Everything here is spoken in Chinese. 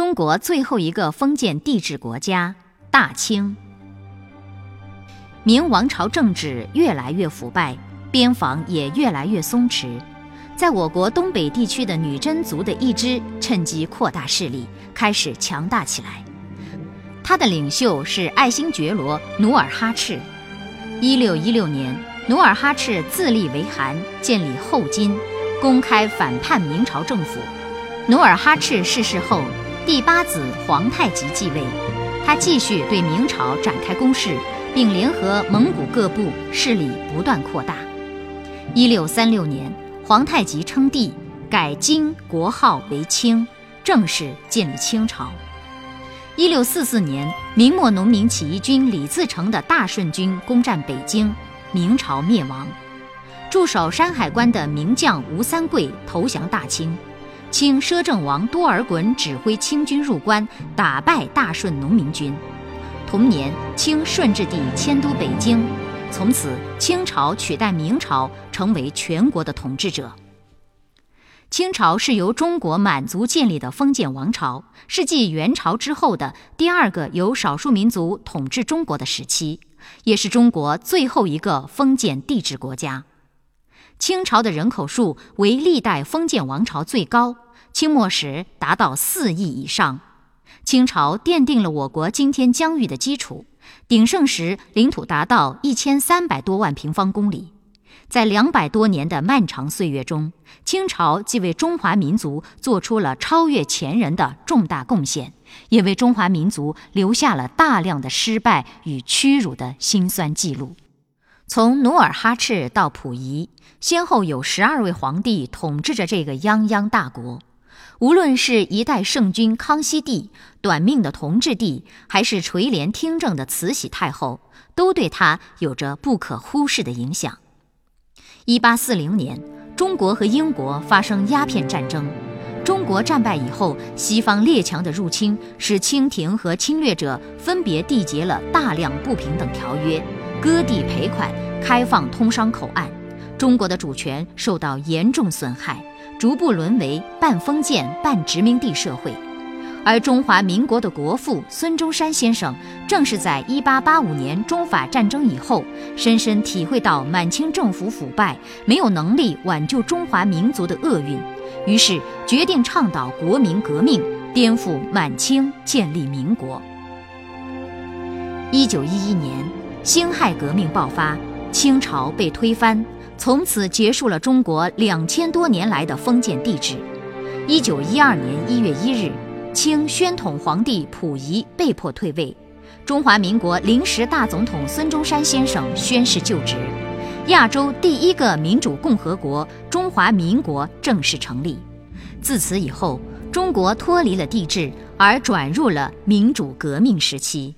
中国最后一个封建帝制国家——大清。明王朝政治越来越腐败，边防也越来越松弛。在我国东北地区的女真族的一支趁机扩大势力，开始强大起来。他的领袖是爱新觉罗努尔哈赤。一六一六年，努尔哈赤自立为汗，建立后金，公开反叛明朝政府。努尔哈赤逝世后。第八子皇太极继位，他继续对明朝展开攻势，并联合蒙古各部势力不断扩大。一六三六年，皇太极称帝，改金国号为清，正式建立清朝。一六四四年，明末农民起义军李自成的大顺军攻占北京，明朝灭亡。驻守山海关的名将吴三桂投降大清。清摄政王多尔衮指挥清军入关，打败大顺农民军。同年，清顺治帝迁都北京，从此清朝取代明朝，成为全国的统治者。清朝是由中国满族建立的封建王朝，是继元朝之后的第二个由少数民族统治中国的时期，也是中国最后一个封建帝制国家。清朝的人口数为历代封建王朝最高，清末时达到四亿以上。清朝奠定了我国今天疆域的基础，鼎盛时领土达到一千三百多万平方公里。在两百多年的漫长岁月中，清朝既为中华民族做出了超越前人的重大贡献，也为中华民族留下了大量的失败与屈辱的辛酸记录。从努尔哈赤到溥仪，先后有十二位皇帝统治着这个泱泱大国。无论是一代圣君康熙帝、短命的同治帝，还是垂帘听政的慈禧太后，都对他有着不可忽视的影响。一八四零年，中国和英国发生鸦片战争。中国战败以后，西方列强的入侵使清廷和侵略者分别缔结了大量不平等条约。割地赔款，开放通商口岸，中国的主权受到严重损害，逐步沦为半封建半殖民地社会。而中华民国的国父孙中山先生，正是在1885年中法战争以后，深深体会到满清政府腐败，没有能力挽救中华民族的厄运，于是决定倡导国民革命，颠覆满清，建立民国。1911年。辛亥革命爆发，清朝被推翻，从此结束了中国两千多年来的封建帝制。一九一二年一月一日，清宣统皇帝溥仪被迫退位，中华民国临时大总统孙中山先生宣誓就职，亚洲第一个民主共和国——中华民国正式成立。自此以后，中国脱离了帝制，而转入了民主革命时期。